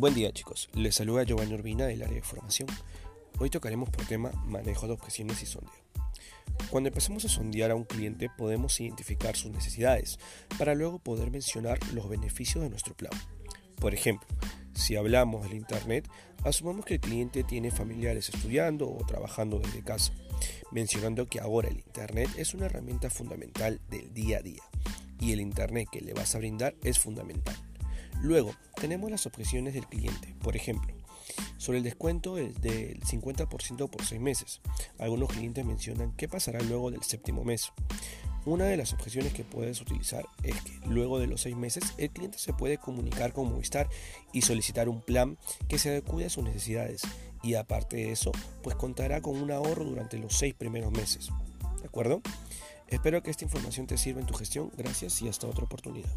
Buen día chicos, les saluda Giovanni Urbina del área de formación. Hoy tocaremos por tema manejo de objeciones y sondeo. Cuando empezamos a sondear a un cliente podemos identificar sus necesidades para luego poder mencionar los beneficios de nuestro plan. Por ejemplo, si hablamos del Internet, asumamos que el cliente tiene familiares estudiando o trabajando desde casa, mencionando que ahora el Internet es una herramienta fundamental del día a día y el Internet que le vas a brindar es fundamental. Luego, tenemos las objeciones del cliente, por ejemplo, sobre el descuento del 50% por 6 meses. Algunos clientes mencionan qué pasará luego del séptimo mes. Una de las objeciones que puedes utilizar es que luego de los 6 meses el cliente se puede comunicar con Movistar y solicitar un plan que se adecue a sus necesidades y aparte de eso, pues contará con un ahorro durante los 6 primeros meses. ¿De acuerdo? Espero que esta información te sirva en tu gestión. Gracias y hasta otra oportunidad.